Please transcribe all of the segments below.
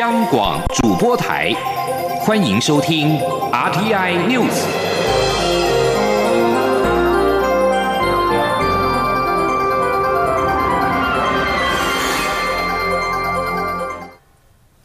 央广主播台，欢迎收听 RTI News。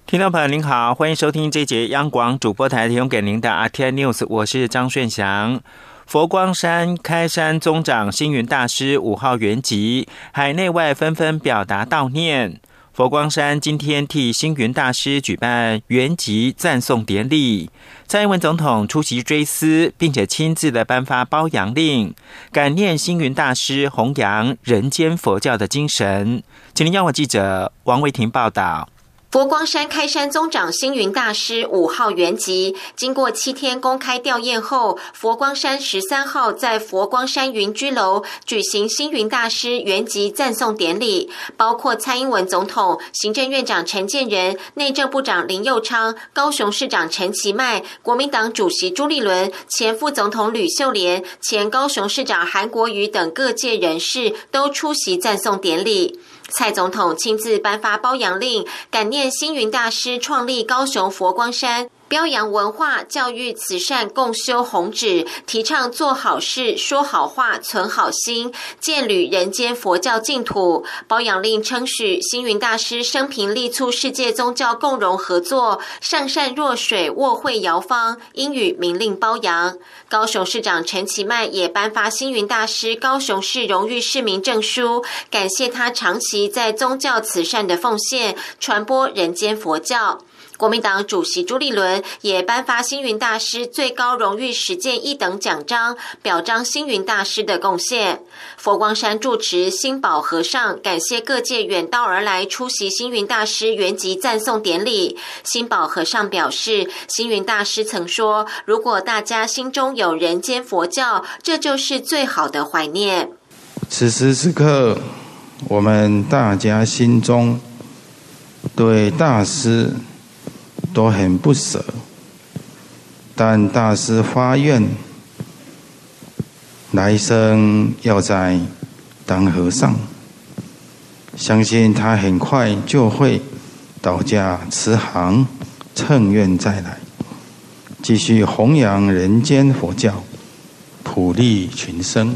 听众朋友您好，欢迎收听这节央广主播台提供给您的 RTI News，我是张顺祥。佛光山开山宗长星云大师五号圆寂，海内外纷纷表达悼念。佛光山今天替星云大师举办圆寂赞颂典礼，蔡英文总统出席追思，并且亲自的颁发褒扬令，感念星云大师弘扬人间佛教的精神。请您央我记者王维婷报道。佛光山开山宗长星云大师五号圆寂，经过七天公开吊唁后，佛光山十三号在佛光山云居楼举行星云大师圆寂赞颂典礼，包括蔡英文总统、行政院长陈建仁、内政部长林佑昌、高雄市长陈其迈、国民党主席朱立伦、前副总统吕秀莲、前高雄市长韩国瑜等各界人士都出席赞颂典礼。蔡总统亲自颁发褒扬令，感念星云大师创立高雄佛光山。标扬文化、教育、慈善共修弘旨，提倡做好事、说好话、存好心，建履人间佛教净土。褒扬令称许星云大师生平力促世界宗教共荣合作，上善若水，卧会摇方，应予明令褒扬。高雄市长陈其迈也颁发星云大师高雄市荣誉市民证书，感谢他长期在宗教慈善的奉献，传播人间佛教。国民党主席朱立伦也颁发星云大师最高荣誉实践一等奖章，表彰星云大师的贡献。佛光山住持新宝和尚感谢各界远道而来出席星云大师圆寂赞颂典礼。新宝和尚表示，星云大师曾说：“如果大家心中有人间佛教，这就是最好的怀念。”此时此刻，我们大家心中对大师。都很不舍，但大师发愿，来生要在当和尚，相信他很快就会倒驾慈航，乘愿再来，继续弘扬人间佛教，普利群生。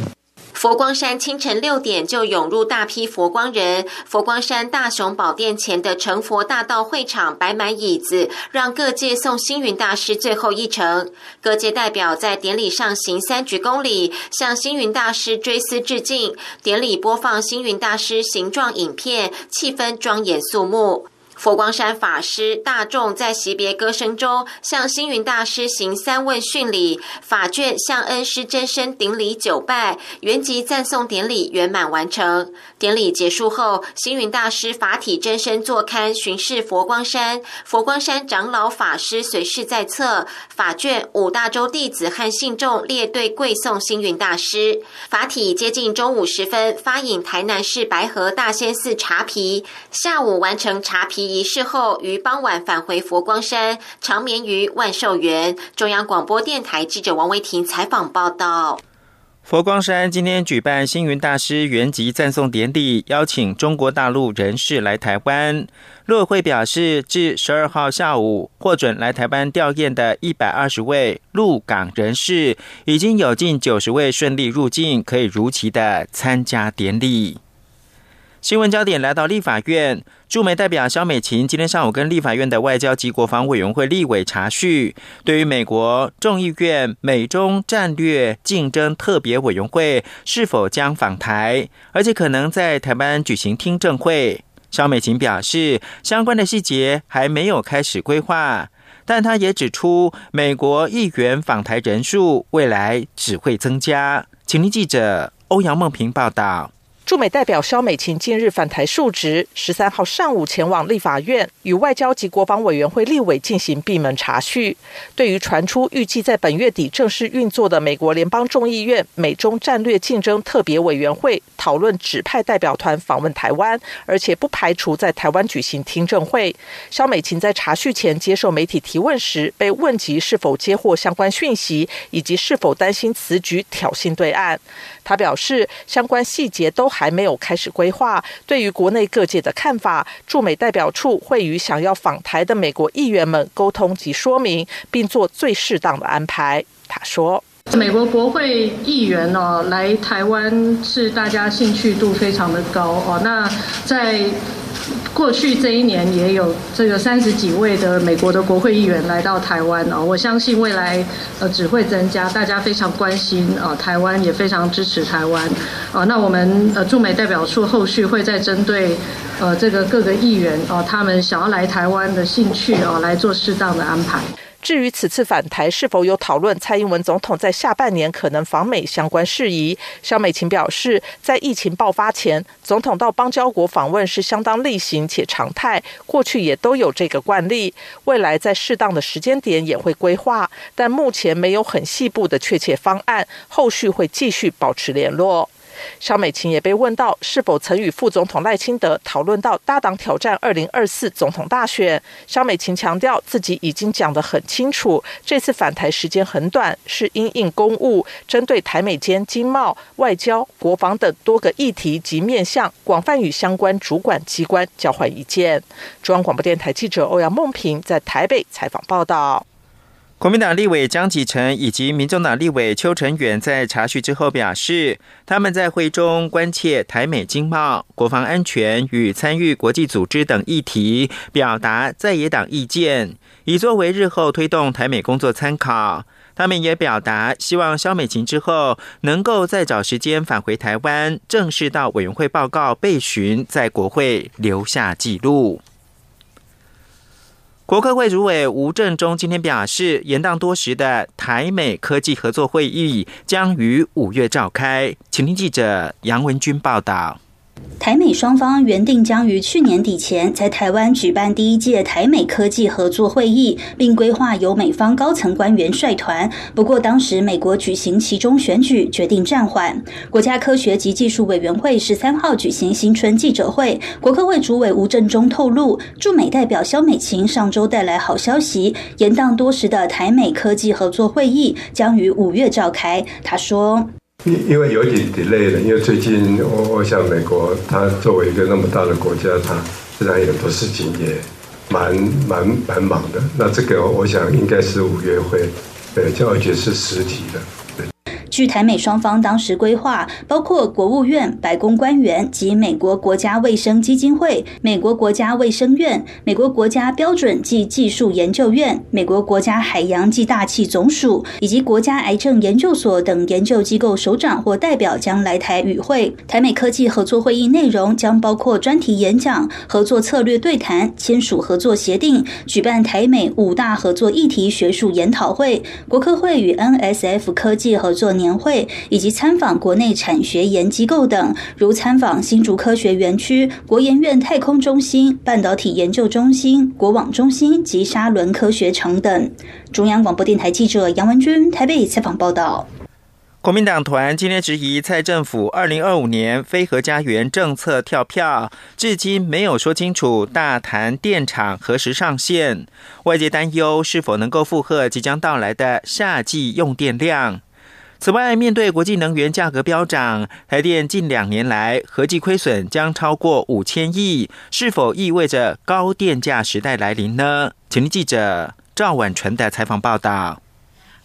佛光山清晨六点就涌入大批佛光人，佛光山大雄宝殿前的成佛大道会场摆满椅子，让各界送星云大师最后一程。各界代表在典礼上行三鞠躬礼，向星云大师追思致敬。典礼播放星云大师形状影片，气氛庄严肃穆。佛光山法师大众在惜别歌声中，向星云大师行三问训礼，法卷向恩师真身顶礼九拜，圆寂赞颂典礼圆满完成。典礼结束后，星云大师法体真身坐龛巡视佛光山，佛光山长老法师随侍在侧，法卷五大洲弟子和信众列队跪送星云大师。法体接近中午时分发引台南市白河大仙寺茶皮，下午完成茶皮。仪式后，于傍晚返回佛光山，长眠于万寿园。中央广播电台记者王维婷采访报道。佛光山今天举办星云大师圆寂赞颂典礼，邀请中国大陆人士来台湾。陆委会表示，至十二号下午获准来台湾吊唁的一百二十位陆港人士，已经有近九十位顺利入境，可以如期的参加典礼。新闻焦点来到立法院，驻美代表肖美琴今天上午跟立法院的外交及国防委员会立委查叙，对于美国众议院美中战略竞争特别委员会是否将访台，而且可能在台湾举行听证会，肖美琴表示，相关的细节还没有开始规划，但他也指出，美国议员访台人数未来只会增加。请听记者欧阳梦平报道。驻美代表肖美琴近日返台述职，十三号上午前往立法院与外交及国防委员会立委进行闭门查叙。对于传出预计在本月底正式运作的美国联邦众议院美中战略竞争特别委员会讨论指派代表团访问台湾，而且不排除在台湾举行听证会，肖美琴在查叙前接受媒体提问时，被问及是否接获相关讯息，以及是否担心此举挑衅对岸。他表示，相关细节都。还没有开始规划。对于国内各界的看法，驻美代表处会与想要访台的美国议员们沟通及说明，并做最适当的安排。他说。美国国会议员哦来台湾是大家兴趣度非常的高哦。那在过去这一年也有这个三十几位的美国的国会议员来到台湾哦。我相信未来呃只会增加，大家非常关心啊台湾，也非常支持台湾啊。那我们呃驻美代表处后续会再针对呃这个各个议员哦他们想要来台湾的兴趣哦来做适当的安排。至于此次返台是否有讨论蔡英文总统在下半年可能访美相关事宜，肖美琴表示，在疫情爆发前，总统到邦交国访问是相当例行且常态，过去也都有这个惯例，未来在适当的时间点也会规划，但目前没有很细部的确切方案，后续会继续保持联络。肖美琴也被问到是否曾与副总统赖清德讨论到搭档挑战二零二四总统大选。肖美琴强调自己已经讲得很清楚，这次返台时间很短，是因应公务，针对台美间经贸、外交、国防等多个议题及面向，广泛与相关主管机关交换意见。中央广播电台记者欧阳梦平在台北采访报道。国民党立委江启臣以及民众党立委邱成远在查询之后表示，他们在会中关切台美经贸、国防安全与参与国际组织等议题，表达在野党意见，以作为日后推动台美工作参考。他们也表达希望萧美琴之后能够再找时间返回台湾，正式到委员会报告备询，在国会留下记录。国科会主委吴振中今天表示，延宕多时的台美科技合作会议将于五月召开。请听记者杨文军报道。台美双方原定将于去年底前在台湾举办第一届台美科技合作会议，并规划由美方高层官员率团。不过，当时美国举行其中选举，决定暂缓。国家科学及技术委员会十三号举行新春记者会，国科会主委吴振中透露，驻美代表肖美琴上周带来好消息，延宕多时的台美科技合作会议将于五月召开。他说。因因为有点点累了，因为最近我我想美国它作为一个那么大的国家，它自然有很多事情也蛮蛮蛮忙的。那这个我想应该是五月会，呃，教育局是实体的。据台美双方当时规划，包括国务院、白宫官员及美国国家卫生基金会、美国国家卫生院、美国国家标准暨技术研究院、美国国家海洋暨大气总署以及国家癌症研究所等研究机构首长或代表将来台与会。台美科技合作会议内容将包括专题演讲、合作策略对谈、签署合作协定、举办台美五大合作议题学术研讨会、国科会与 NSF 科技合作年。年会以及参访国内产学研机构等，如参访新竹科学园区、国研院太空中心、半导体研究中心、国网中心及沙伦科学城等。中央广播电台记者杨文君台北采访报道。国民党团今天质疑蔡政府二零二五年非核家园政策跳票，至今没有说清楚大潭电厂何时上线，外界担忧是否能够负荷即将到来的夏季用电量。此外，面对国际能源价格飙涨，台电近两年来合计亏损将超过五千亿，是否意味着高电价时代来临呢？请听记者赵婉纯的采访报道。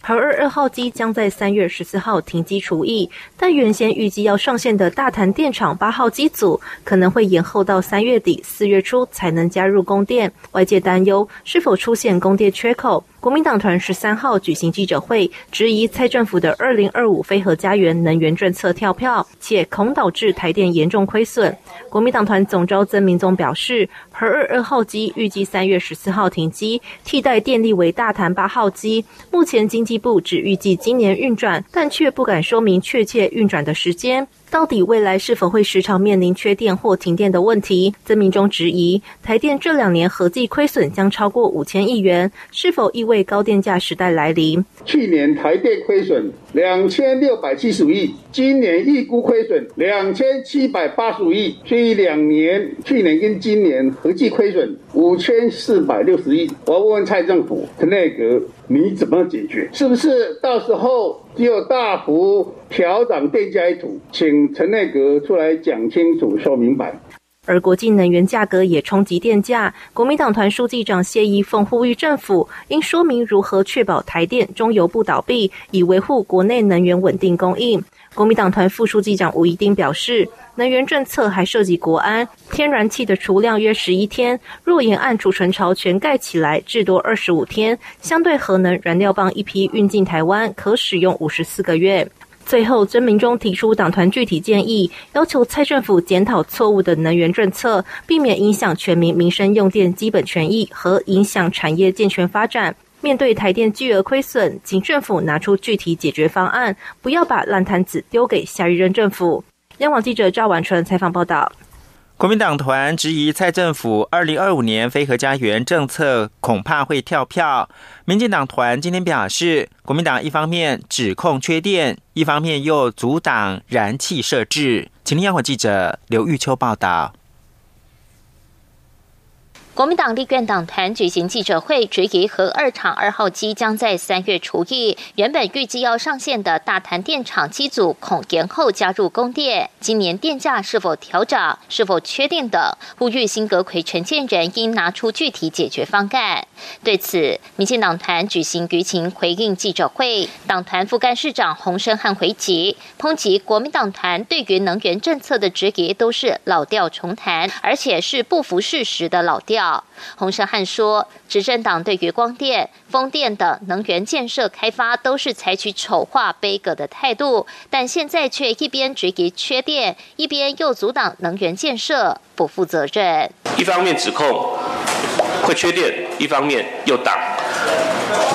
核二二号机将在三月十四号停机除役，但原先预计要上线的大潭电厂八号机组可能会延后到三月底四月初才能加入供电，外界担忧是否出现供电缺口。国民党团十三号举行记者会，质疑蔡政府的二零二五非核家园能源政策跳票，且恐导致台电严重亏损。国民党团总召曾明宗表示，核二二号机预计三月十四号停机，替代电力为大潭八号机。目前经济部只预计今年运转，但却不敢说明确切运转的时间。到底未来是否会时常面临缺电或停电的问题？曾明忠质疑，台电这两年合计亏损将超过五千亿元，是否意味为高电价时代来临？去年台电亏损两千六百七十五亿，今年预估亏损两千七百八十五亿，所以两年去年跟今年合计亏损五千四百六十亿。我要问问蔡政府、内阁，你怎么解决？是不是到时候？就大幅调涨电价一途，请陈内阁出来讲清楚、说明白。而国际能源价格也冲击电价，国民党团书记长谢依凤呼吁政府应说明如何确保台电中油不倒闭，以维护国内能源稳定供应。国民党团副书记长吴怡丁表示，能源政策还涉及国安，天然气的储量约十一天，若沿岸储存槽全盖起来，至多二十五天，相对核能燃料棒一批运进台湾，可使用五十四个月。最后，曾明忠提出党团具体建议，要求蔡政府检讨错误的能源政策，避免影响全民民生用电基本权益和影响产业健全发展。面对台电巨额亏损，请政府拿出具体解决方案，不要把烂摊子丢给下一任政府。央广记者赵婉纯采访报道。国民党团质疑蔡政府二零二五年非核家园政策恐怕会跳票。民进党团今天表示，国民党一方面指控缺电，一方面又阻挡燃气设置。请听央广记者刘玉秋报道。国民党立院党团举行记者会，质疑核二厂二号机将在三月除役，原本预计要上线的大潭电厂机组恐延后加入供电，今年电价是否调涨、是否确定等，呼吁新阁魁陈建人应拿出具体解决方案。对此，民进党团举行舆情回应记者会，党团副干事长洪生汉回击，抨击国民党团对于能源政策的质疑都是老调重弹，而且是不符事实的老调。洪胜汉说，执政党对于光电、风电等能源建设开发都是采取丑化、悲歌的态度，但现在却一边质疑缺电，一边又阻挡能源建设，不负责任。一方面指控会缺电，一方面又挡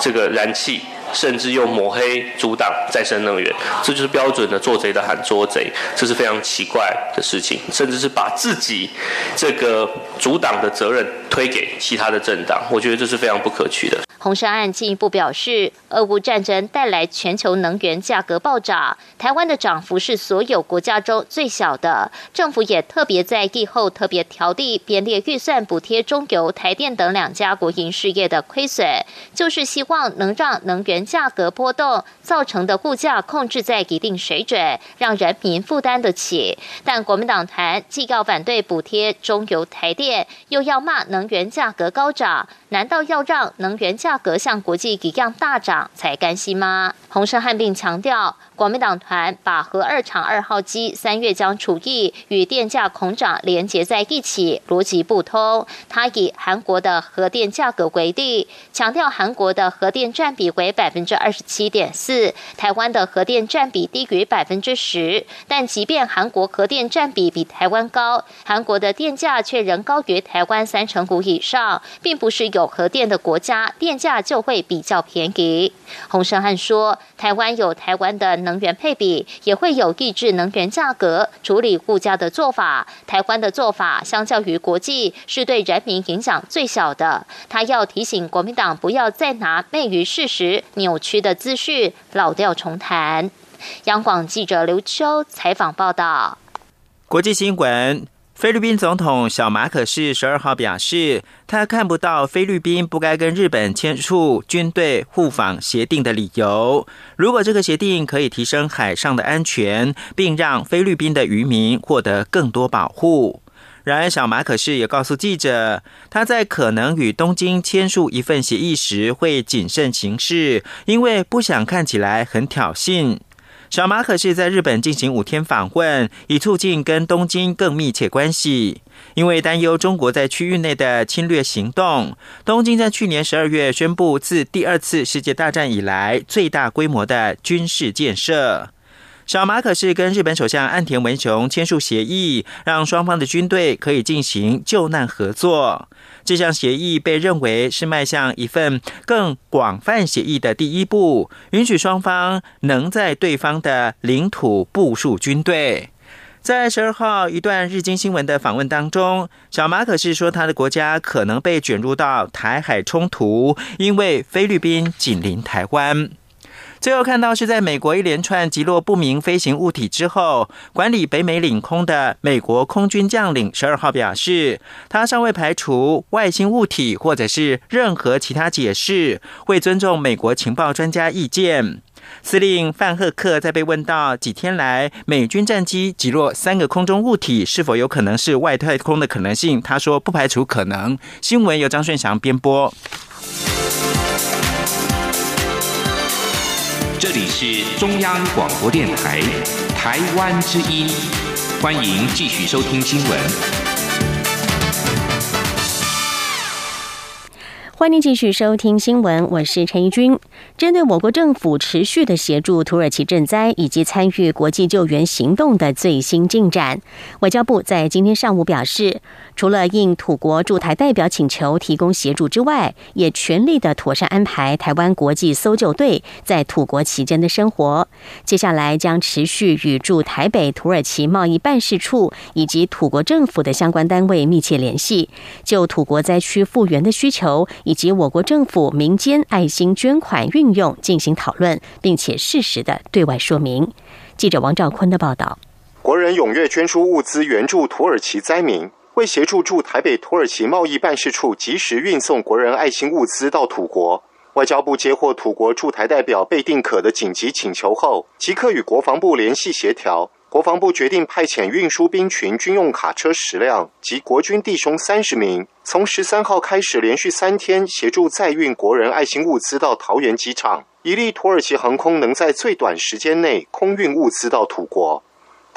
这个燃气。甚至用抹黑阻挡再生能源，这就是标准的做贼的喊捉贼，这是非常奇怪的事情。甚至是把自己这个阻挡的责任推给其他的政党，我觉得这是非常不可取的。红山案进一步表示，俄乌战争带来全球能源价格暴涨，台湾的涨幅是所有国家中最小的。政府也特别在疫后特别调地编列预算补贴中油、台电等两家国营事业的亏损，就是希望能让能源价格波动造成的物价控制在一定水准，让人民负担得起。但国民党团既要反对补贴中油、台电，又要骂能源价格高涨。难道要让能源价格像国际一样大涨才甘心吗？洪胜汉并强调，国民党团把核二厂二号机三月将除役与电价恐涨连结在一起，逻辑不通。他以韩国的核电价格为例，强调韩国的核电占比为百分之二十七点四，台湾的核电占比低于百分之十。但即便韩国核电占比比台湾高，韩国的电价却仍高于台湾三成五以上，并不是。有核电的国家，电价就会比较便宜。洪胜汉说，台湾有台湾的能源配比，也会有抑制能源价格、处理物价的做法。台湾的做法相较于国际，是对人民影响最小的。他要提醒国民党，不要再拿昧于事实、扭曲的资讯老调重弹。央广记者刘秋采访报道。国际新闻。菲律宾总统小马可是十二号表示，他看不到菲律宾不该跟日本签署军队互访协定的理由。如果这个协定可以提升海上的安全，并让菲律宾的渔民获得更多保护。然而，小马可是也告诉记者，他在可能与东京签署一份协议时会谨慎行事，因为不想看起来很挑衅。小马可是在日本进行五天访问，以促进跟东京更密切关系。因为担忧中国在区域内的侵略行动，东京在去年十二月宣布自第二次世界大战以来最大规模的军事建设。小马可是跟日本首相岸田文雄签署协议，让双方的军队可以进行救难合作。这项协议被认为是迈向一份更广泛协议的第一步，允许双方能在对方的领土部署军队。在十二号一段日经新闻的访问当中，小马可是说他的国家可能被卷入到台海冲突，因为菲律宾紧邻台湾。最后看到是在美国一连串击落不明飞行物体之后，管理北美领空的美国空军将领十二号表示，他尚未排除外星物体或者是任何其他解释，会尊重美国情报专家意见。司令范赫克在被问到几天来美军战机击落三个空中物体是否有可能是外太空的可能性，他说不排除可能。新闻由张顺祥编播。里是中央广播电台台湾之音，欢迎继续收听新闻。欢迎继续收听新闻，我是陈怡君。针对我国政府持续的协助土耳其赈灾以及参与国际救援行动的最新进展，外交部在今天上午表示，除了应土国驻台代表请求提供协助之外，也全力的妥善安排台湾国际搜救队在土国期间的生活。接下来将持续与驻台北土耳其贸易办事处以及土国政府的相关单位密切联系，就土国灾区复原的需求。以及我国政府、民间爱心捐款运用进行讨论，并且适时的对外说明。记者王兆坤的报道：国人踊跃捐出物资援助土耳其灾民，为协助驻台北土耳其贸易办事处及时运送国人爱心物资到土国，外交部接获土国驻台代表被定可的紧急请求后，即刻与国防部联系协调。国防部决定派遣运输兵群军用卡车十辆及国军弟兄三十名，从十三号开始连续三天协助载运国人爱心物资到桃园机场，以利土耳其航空能在最短时间内空运物资到土国。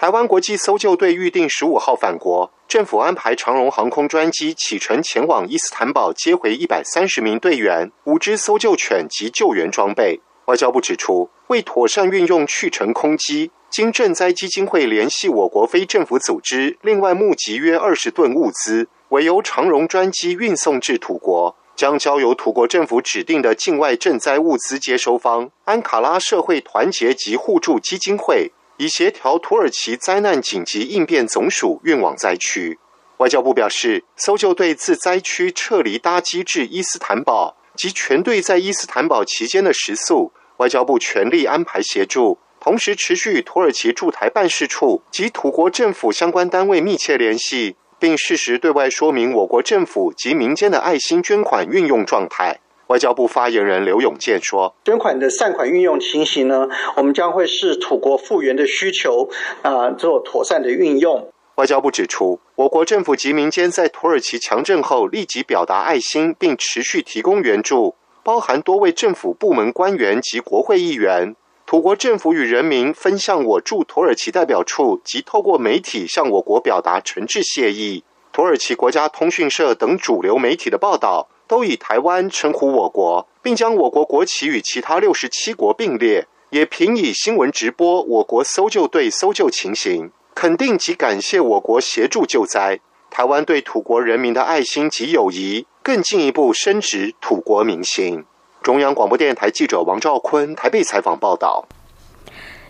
台湾国际搜救队预定十五号返国，政府安排长荣航空专机启程前往伊斯坦堡接回一百三十名队员、五只搜救犬及救援装备。外交部指出，为妥善运用去程空机。经赈灾基金会联系我国非政府组织，另外募集约二十吨物资，委由长荣专机运送至土国，将交由土国政府指定的境外赈灾物资接收方安卡拉社会团结及互助基金会，以协调土耳其灾难紧急应变总署运往灾区。外交部表示，搜救队自灾区撤离搭机至伊斯坦堡及全队在伊斯坦堡期间的食宿，外交部全力安排协助。同时，持续与土耳其驻台办事处及土国政府相关单位密切联系，并适时对外说明我国政府及民间的爱心捐款运用状态。外交部发言人刘永健说：“捐款的善款运用情形呢，我们将会视土国复原的需求啊，做妥善的运用。”外交部指出，我国政府及民间在土耳其强震后立即表达爱心，并持续提供援助，包含多位政府部门官员及国会议员。土国政府与人民分向我驻土耳其代表处及透过媒体向我国表达诚挚谢意。土耳其国家通讯社等主流媒体的报道都以台湾称呼我国，并将我国国旗与其他六十七国并列，也频以新闻直播我国搜救队搜救情形，肯定及感谢我国协助救灾。台湾对土国人民的爱心及友谊，更进一步深植土国民心。中央广播电台记者王兆坤台北采访报道。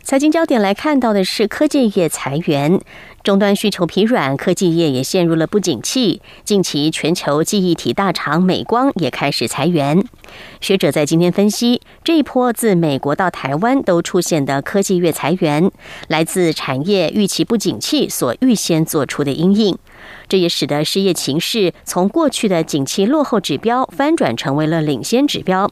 财经焦点来看到的是科技业裁员，终端需求疲软，科技业也陷入了不景气。近期全球记忆体大厂美光也开始裁员。学者在今天分析，这一波自美国到台湾都出现的科技业裁员，来自产业预期不景气所预先做出的阴影。这也使得失业情势从过去的景气落后指标翻转成为了领先指标。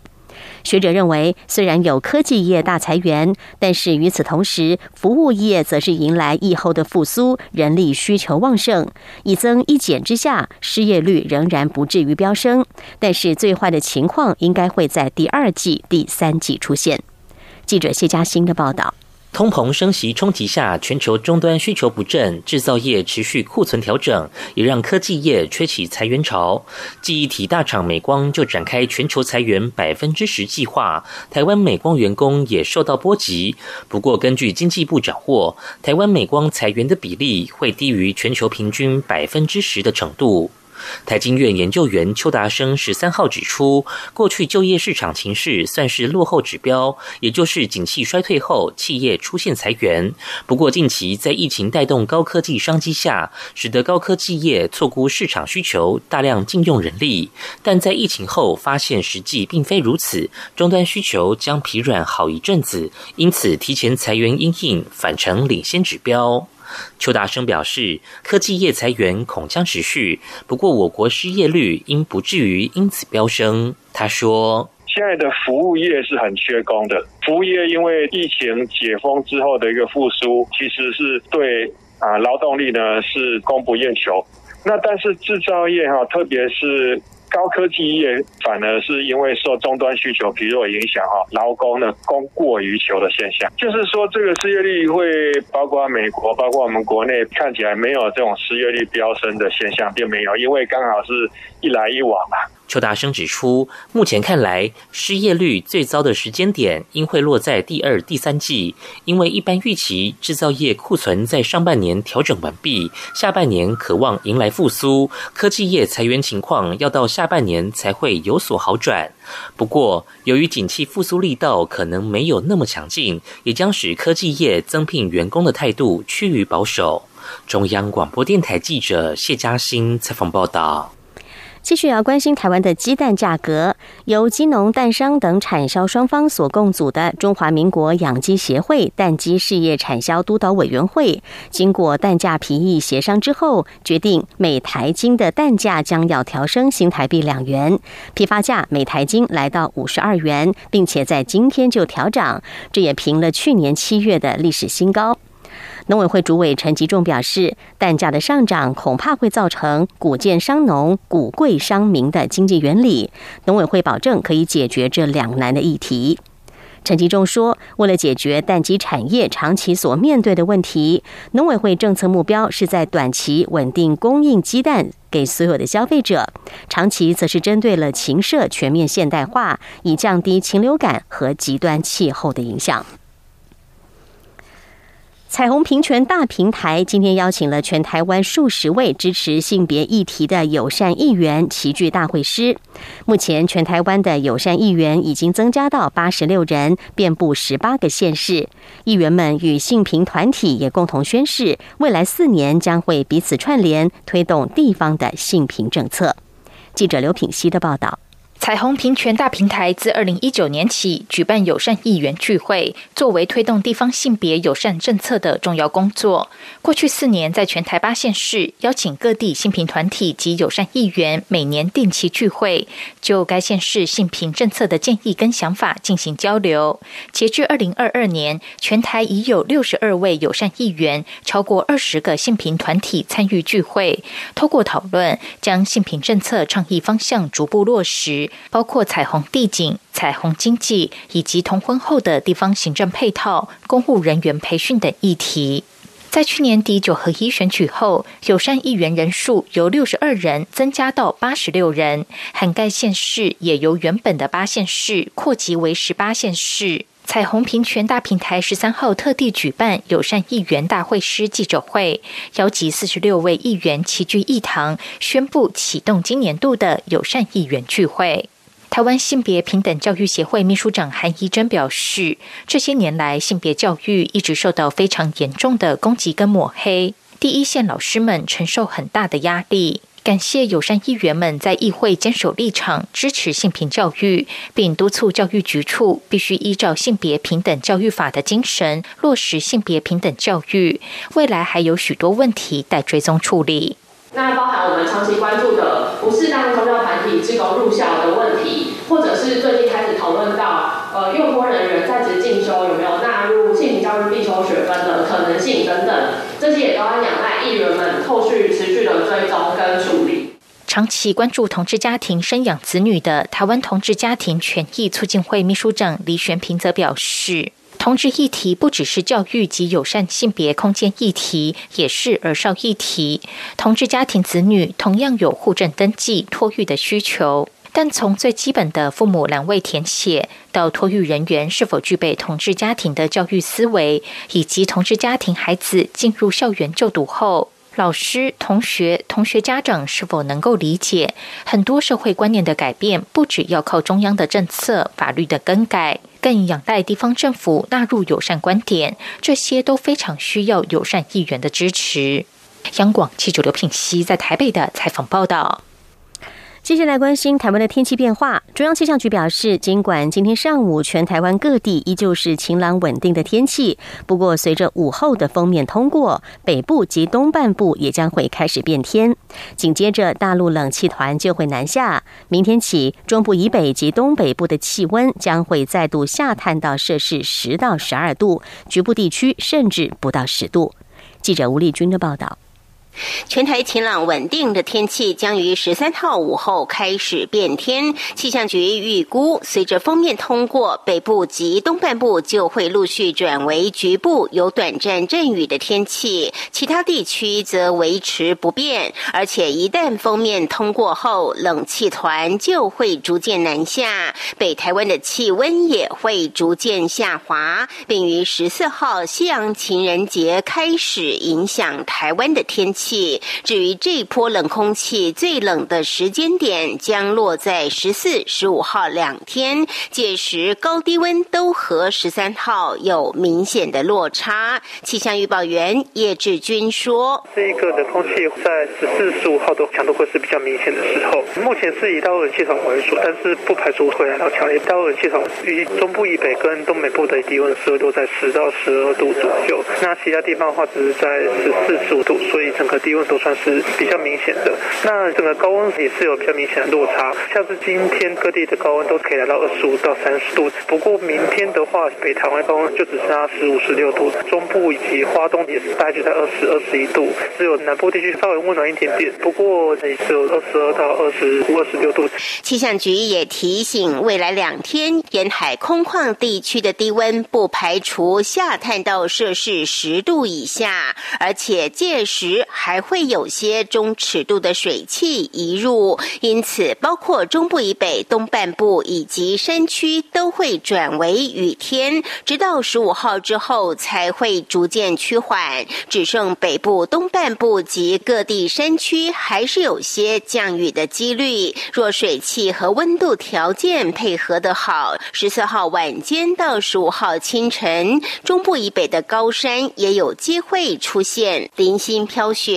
学者认为，虽然有科技业大裁员，但是与此同时，服务业则是迎来疫后的复苏，人力需求旺盛。一增一减之下，失业率仍然不至于飙升，但是最坏的情况应该会在第二季、第三季出现。记者谢佳欣的报道。通膨升息冲击下，全球终端需求不振，制造业持续库存调整，也让科技业吹起裁员潮。记忆体大厂美光就展开全球裁员百分之十计划，台湾美光员工也受到波及。不过，根据经济部掌握，台湾美光裁员的比例会低于全球平均百分之十的程度。台经院研究员邱达生十三号指出，过去就业市场情势算是落后指标，也就是景气衰退后企业出现裁员。不过近期在疫情带动高科技商机下，使得高科技业错估市场需求，大量禁用人力。但在疫情后发现实际并非如此，终端需求将疲软好一阵子，因此提前裁员应应反成领先指标。邱大生表示，科技业裁员恐将持续，不过我国失业率应不至于因此飙升。他说。现在的服务业是很缺工的，服务业因为疫情解封之后的一个复苏，其实是对啊劳动力呢是供不应求。那但是制造业哈，特别是。高科技业反而是因为受终端需求疲弱影响哈，劳工呢供过于求的现象，就是说这个失业率会包括美国，包括我们国内看起来没有这种失业率飙升的现象，并没有，因为刚好是一来一往嘛。邱大生指出，目前看来，失业率最糟的时间点应会落在第二、第三季，因为一般预期制造业库存在上半年调整完毕，下半年渴望迎来复苏，科技业裁员情况要到下半年才会有所好转。不过，由于景气复苏力道可能没有那么强劲，也将使科技业增聘员工的态度趋于保守。中央广播电台记者谢嘉欣采访报道。继续要关心台湾的鸡蛋价格，由鸡农、蛋商等产销双方所共组的中华民国养鸡协会蛋鸡事业产销督导委员会，经过蛋价评议协商之后，决定每台斤的蛋价将要调升新台币两元，批发价每台斤来到五十二元，并且在今天就调涨，这也平了去年七月的历史新高。农委会主委陈吉仲表示，蛋价的上涨恐怕会造成谷贱伤农、谷贵伤民的经济原理。农委会保证可以解决这两难的议题。陈吉仲说，为了解决蛋鸡产业长期所面对的问题，农委会政策目标是在短期稳定供应鸡蛋给所有的消费者，长期则是针对了禽舍全面现代化，以降低禽流感和极端气候的影响。彩虹平权大平台今天邀请了全台湾数十位支持性别议题的友善议员齐聚大会师。目前，全台湾的友善议员已经增加到八十六人，遍布十八个县市。议员们与性平团体也共同宣誓，未来四年将会彼此串联，推动地方的性平政策。记者刘品熙的报道。彩虹平权大平台自二零一九年起举办友善议员聚会，作为推动地方性别友善政策的重要工作。过去四年，在全台八县市邀请各地性平团体及友善议员每年定期聚会，就该县市性平政策的建议跟想法进行交流。截至二零二二年，全台已有六十二位友善议员，超过二十个性平团体参与聚会，透过讨论，将性平政策倡议方向逐步落实。包括彩虹地景、彩虹经济以及同婚后的地方行政配套、公务人员培训等议题。在去年底九合一选举后，友善议员人数由六十二人增加到八十六人，涵盖县市也由原本的八县市扩及为十八县市。彩虹平权大平台十三号特地举办友善议员大会师记者会，邀集四十六位议员齐聚一堂，宣布启动今年度的友善议员聚会。台湾性别平等教育协会秘书长韩怡珍表示，这些年来性别教育一直受到非常严重的攻击跟抹黑，第一线老师们承受很大的压力。感谢友善议员们在议会坚守立场，支持性平教育，并督促教育局处必须依照性别平等教育法的精神落实性别平等教育。未来还有许多问题待追踪处理。那包含我们长期关注的不适当宗教团体职工入校的问题，或者是最近开始讨论到呃用托人员在职进修有没有纳入性平教育必修学分的可能性等等，这些也都要仰赖议员们后续持续的追踪跟处理。长期关注同志家庭生养子女的台湾同志家庭权益促进会秘书长李玄平则表示。同志议题不只是教育及友善性别空间议题，也是儿少议题。同志家庭子女同样有户政登记、托育的需求，但从最基本的父母栏位填写，到托育人员是否具备同志家庭的教育思维，以及同志家庭孩子进入校园就读后，老师、同学、同学家长是否能够理解，很多社会观念的改变，不只要靠中央的政策、法律的更改。更仰赖地方政府纳入友善观点，这些都非常需要友善议员的支持。央广记者刘品熙在台北的采访报道。接下来关心台湾的天气变化。中央气象局表示，尽管今天上午全台湾各地依旧是晴朗稳定的天气，不过随着午后的锋面通过，北部及东半部也将会开始变天。紧接着，大陆冷气团就会南下，明天起，中部以北及东北部的气温将会再度下探到摄氏十到十二度，局部地区甚至不到十度。记者吴丽君的报道。全台晴朗稳定的天气将于十三号午后开始变天。气象局预估，随着封面通过，北部及东半部就会陆续转为局部有短暂阵雨的天气，其他地区则维持不变。而且一旦封面通过后，冷气团就会逐渐南下，北台湾的气温也会逐渐下滑，并于十四号西洋情人节开始影响台湾的天气。至于这波冷空气最冷的时间点将落在十四、十五号两天，届时高低温都和十三号有明显的落差。气象预报员叶志军说：“这一个冷空气在十四、十五号的强度会是比较明显的时候，目前是以大陆冷气团为主，但是不排除会来到强烈大陆冷气团于中部以北跟东北部的低温时都在十到十二度左右，那其他地方的话只是在十四、十五度，所以整个。低温都算是比较明显的，那整个高温也是有比较明显的落差，像是今天各地的高温都可以来到二十五到三十度，不过明天的话，北台湾高温就只剩下十五、十六度，中部以及花东也是大概就在二十二十一度，只有南部地区稍微温暖一点点，不过也只有二十二到二十五、二十六度。气象局也提醒，未来两天沿海空旷地区的低温不排除下探到摄氏十度以下，而且届时还。会有些中尺度的水汽移入，因此包括中部以北、东半部以及山区都会转为雨天，直到十五号之后才会逐渐趋缓，只剩北部、东半部及各地山区还是有些降雨的几率。若水汽和温度条件配合的好，十四号晚间到十五号清晨，中部以北的高山也有机会出现零星飘雪。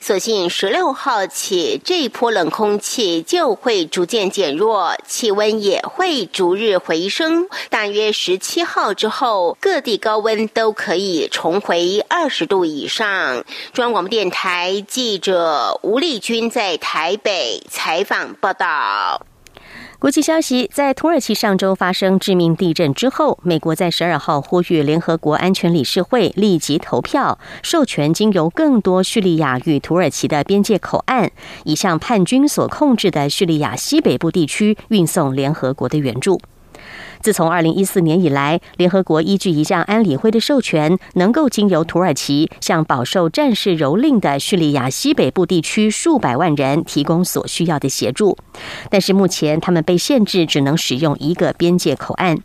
所幸十六号起，这一波冷空气就会逐渐减弱，气温也会逐日回升。大约十七号之后，各地高温都可以重回二十度以上。中央广播电台记者吴丽君在台北采访报道。国际消息，在土耳其上周发生致命地震之后，美国在十二号呼吁联合国安全理事会立即投票，授权经由更多叙利亚与土耳其的边界口岸，以向叛军所控制的叙利亚西北部地区运送联合国的援助。自从二零一四年以来，联合国依据一项安理会的授权，能够经由土耳其向饱受战事蹂躏的叙利亚西北部地区数百万人提供所需要的协助。但是目前，他们被限制只能使用一个边界口岸。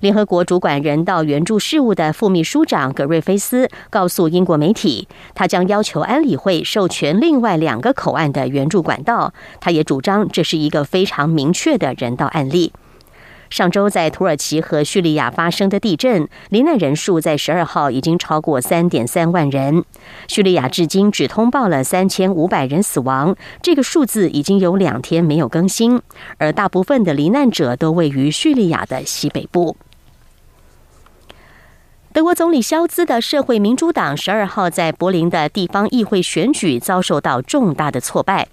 联合国主管人道援助事务的副秘书长葛瑞菲斯告诉英国媒体，他将要求安理会授权另外两个口岸的援助管道。他也主张这是一个非常明确的人道案例。上周在土耳其和叙利亚发生的地震，罹难人数在十二号已经超过三点三万人。叙利亚至今只通报了三千五百人死亡，这个数字已经有两天没有更新，而大部分的罹难者都位于叙利亚的西北部。德国总理肖兹的社会民主党十二号在柏林的地方议会选举遭受到重大的挫败，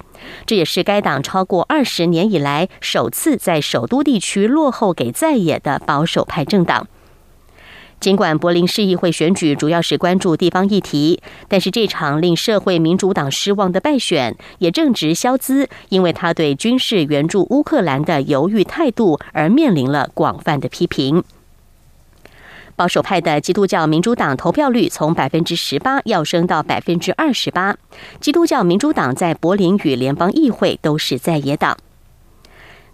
这也是该党超过二十年以来首次在首都地区落后给在野的保守派政党。尽管柏林市议会选举主要是关注地方议题，但是这场令社会民主党失望的败选，也正值肖兹因为他对军事援助乌克兰的犹豫态度而面临了广泛的批评。保守派的基督教民主党投票率从百分之十八要升到百分之二十八。基督教民主党在柏林与联邦议会都是在野党。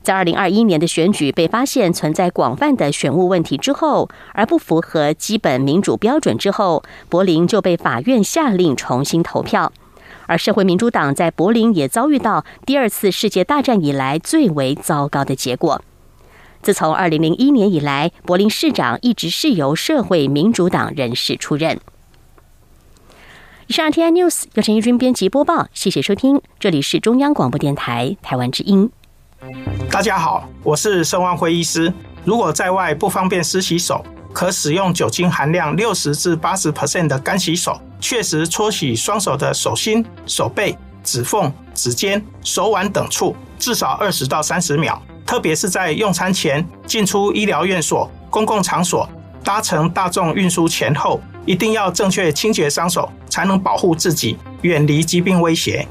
在二零二一年的选举被发现存在广泛的选务问题之后，而不符合基本民主标准之后，柏林就被法院下令重新投票。而社会民主党在柏林也遭遇到第二次世界大战以来最为糟糕的结果。自从二零零一年以来，柏林市长一直是由社会民主党人士出任。以上 T I News 由陈义军编辑播报，谢谢收听，这里是中央广播电台台湾之音。大家好，我是盛万辉医师。如果在外不方便湿洗手，可使用酒精含量六十至八十 percent 的干洗手，确实搓洗双手的手心、手背、指缝、指尖、手腕等处，至少二十到三十秒。特别是在用餐前、进出医疗院所、公共场所、搭乘大众运输前后，一定要正确清洁双手，才能保护自己，远离疾病威胁。